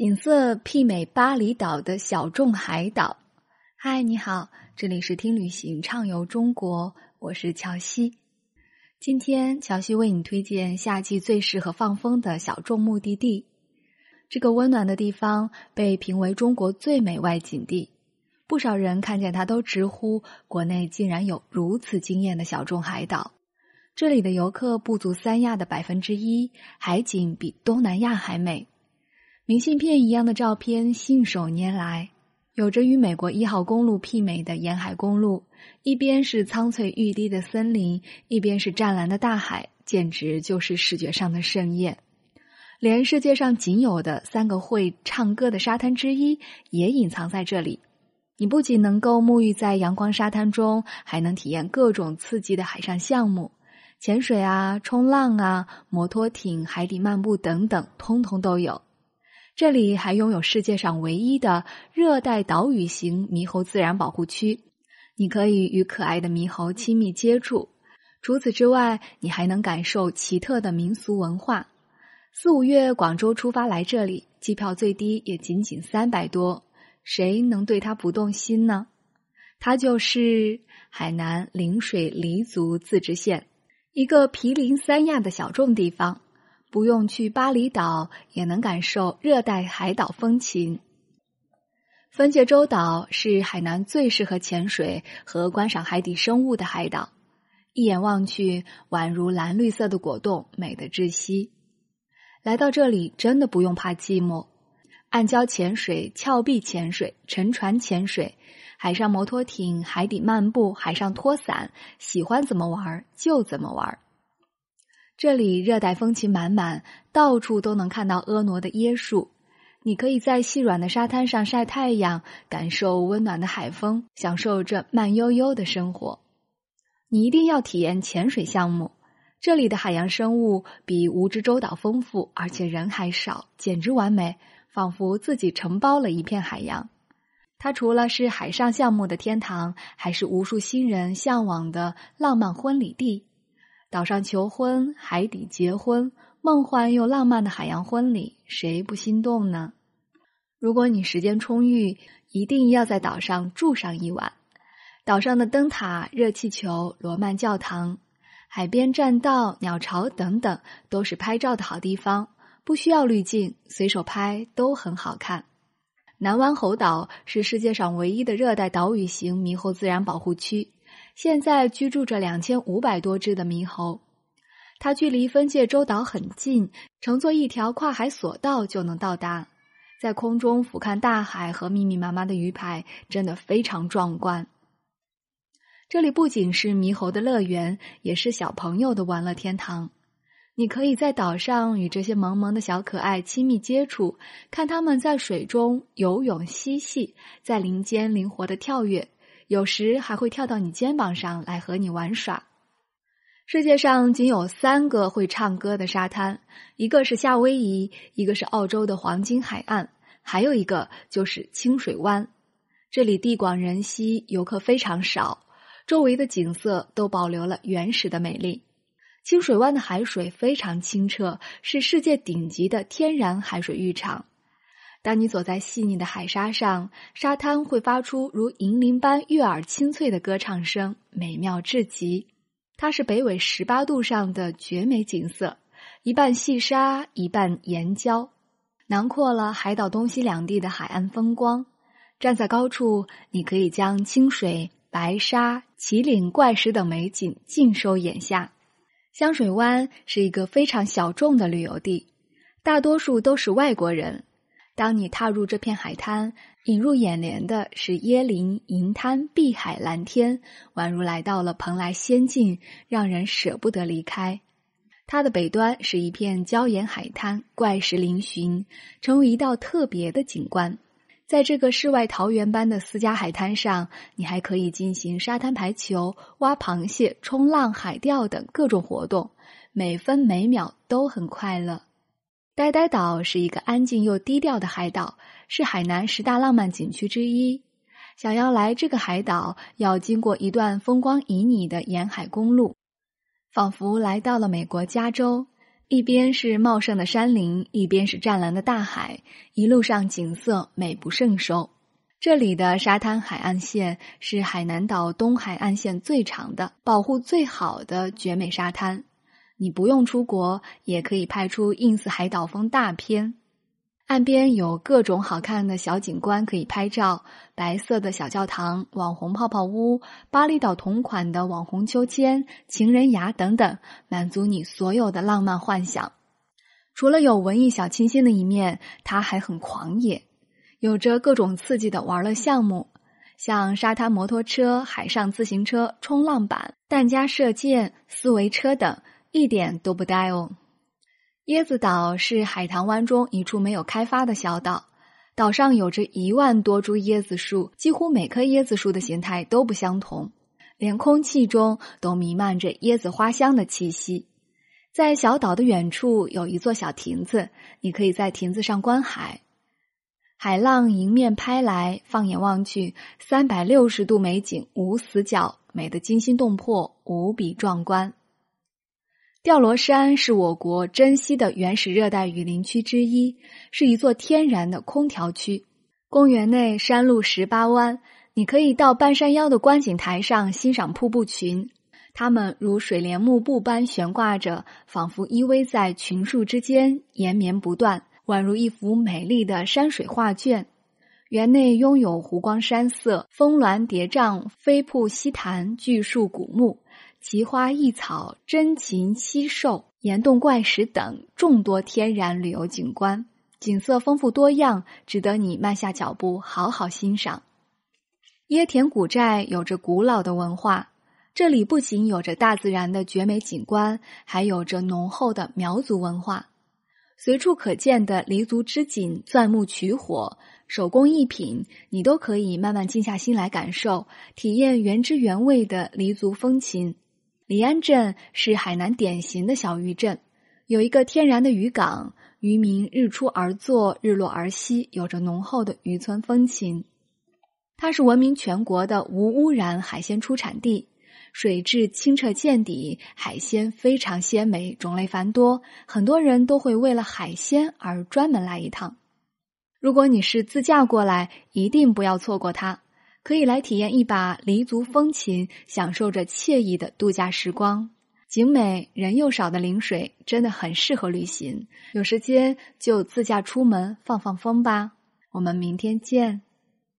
景色媲美巴厘岛的小众海岛。嗨，你好，这里是听旅行畅游中国，我是乔西。今天乔西为你推荐夏季最适合放风的小众目的地。这个温暖的地方被评为中国最美外景地，不少人看见它都直呼国内竟然有如此惊艳的小众海岛。这里的游客不足三亚的百分之一，海景比东南亚还美。明信片一样的照片信手拈来，有着与美国一号公路媲美的沿海公路，一边是苍翠欲滴的森林，一边是湛蓝的大海，简直就是视觉上的盛宴。连世界上仅有的三个会唱歌的沙滩之一也隐藏在这里。你不仅能够沐浴在阳光沙滩中，还能体验各种刺激的海上项目，潜水啊、冲浪啊、摩托艇、海底漫步等等，通通都有。这里还拥有世界上唯一的热带岛屿型猕猴自然保护区，你可以与可爱的猕猴亲密接触。除此之外，你还能感受奇特的民俗文化。四五月广州出发来这里，机票最低也仅仅三百多，谁能对它不动心呢？它就是海南陵水黎族自治县，一个毗邻三亚的小众地方。不用去巴厘岛，也能感受热带海岛风情。分界洲岛是海南最适合潜水和观赏海底生物的海岛，一眼望去宛如蓝绿色的果冻，美得窒息。来到这里，真的不用怕寂寞。暗礁潜水、峭壁潜水、沉船潜水、海上摩托艇、海底漫步、海上拖伞，喜欢怎么玩就怎么玩。这里热带风情满满，到处都能看到婀娜的椰树。你可以在细软的沙滩上晒太阳，感受温暖的海风，享受这慢悠悠的生活。你一定要体验潜水项目。这里的海洋生物比蜈支洲岛丰富，而且人还少，简直完美，仿佛自己承包了一片海洋。它除了是海上项目的天堂，还是无数新人向往的浪漫婚礼地。岛上求婚，海底结婚，梦幻又浪漫的海洋婚礼，谁不心动呢？如果你时间充裕，一定要在岛上住上一晚。岛上的灯塔、热气球、罗曼教堂、海边栈道、鸟巢等等，都是拍照的好地方，不需要滤镜，随手拍都很好看。南湾猴岛是世界上唯一的热带岛屿型猕猴自然保护区。现在居住着两千五百多只的猕猴，它距离分界洲岛很近，乘坐一条跨海索道就能到达。在空中俯瞰大海和密密麻麻的鱼排，真的非常壮观。这里不仅是猕猴的乐园，也是小朋友的玩乐天堂。你可以在岛上与这些萌萌的小可爱亲密接触，看他们在水中游泳嬉戏，在林间灵活的跳跃。有时还会跳到你肩膀上来和你玩耍。世界上仅有三个会唱歌的沙滩，一个是夏威夷，一个是澳洲的黄金海岸，还有一个就是清水湾。这里地广人稀，游客非常少，周围的景色都保留了原始的美丽。清水湾的海水非常清澈，是世界顶级的天然海水浴场。当你走在细腻的海沙上，沙滩会发出如银铃般悦耳清脆的歌唱声，美妙至极。它是北纬十八度上的绝美景色，一半细沙，一半岩礁，囊括了海岛东西两地的海岸风光。站在高处，你可以将清水、白沙、麒麟、怪石等美景尽收眼下。香水湾是一个非常小众的旅游地，大多数都是外国人。当你踏入这片海滩，引入眼帘的是椰林、银滩、碧海蓝天，宛如来到了蓬莱仙境，让人舍不得离开。它的北端是一片礁岩海滩，怪石嶙峋，成为一道特别的景观。在这个世外桃源般的私家海滩上，你还可以进行沙滩排球、挖螃蟹、冲浪、海钓等各种活动，每分每秒都很快乐。呆呆岛是一个安静又低调的海岛，是海南十大浪漫景区之一。想要来这个海岛，要经过一段风光旖旎的沿海公路，仿佛来到了美国加州。一边是茂盛的山林，一边是湛蓝的大海，一路上景色美不胜收。这里的沙滩海岸线是海南岛东海岸线最长的、保护最好的绝美沙滩。你不用出国，也可以拍出 ins 海岛风大片。岸边有各种好看的小景观可以拍照：白色的小教堂、网红泡泡屋、巴厘岛同款的网红秋千、情人崖等等，满足你所有的浪漫幻想。除了有文艺小清新的一面，它还很狂野。有着各种刺激的玩乐项目，像沙滩摩托车、海上自行车、冲浪板、弹夹射箭、四维车等，一点都不呆哦。椰子岛是海棠湾中一处没有开发的小岛，岛上有着一万多株椰子树，几乎每棵椰子树的形态都不相同，连空气中都弥漫着椰子花香的气息。在小岛的远处有一座小亭子，你可以在亭子上观海。海浪迎面拍来，放眼望去，三百六十度美景无死角，美得惊心动魄，无比壮观。吊罗山是我国珍稀的原始热带雨林区之一，是一座天然的空调区。公园内山路十八弯，你可以到半山腰的观景台上欣赏瀑布群，它们如水帘幕布般悬挂着，仿佛依偎在群树之间，延绵不断。宛如一幅美丽的山水画卷。园内拥有湖光山色、峰峦叠嶂、飞瀑溪潭、巨树古木、奇花异草、珍禽稀兽、岩洞怪石等众多天然旅游景观，景色丰富多样，值得你慢下脚步好好欣赏。椰田古寨有着古老的文化，这里不仅有着大自然的绝美景观，还有着浓厚的苗族文化。随处可见的黎族织锦、钻木取火、手工艺品，你都可以慢慢静下心来感受，体验原汁原味的黎族风情。黎安镇是海南典型的小渔镇，有一个天然的渔港，渔民日出而作，日落而息，有着浓厚的渔村风情。它是闻名全国的无污染海鲜出产地。水质清澈见底，海鲜非常鲜美，种类繁多，很多人都会为了海鲜而专门来一趟。如果你是自驾过来，一定不要错过它，可以来体验一把黎族风情，享受着惬意的度假时光。景美人又少的陵水真的很适合旅行，有时间就自驾出门放放风吧。我们明天见。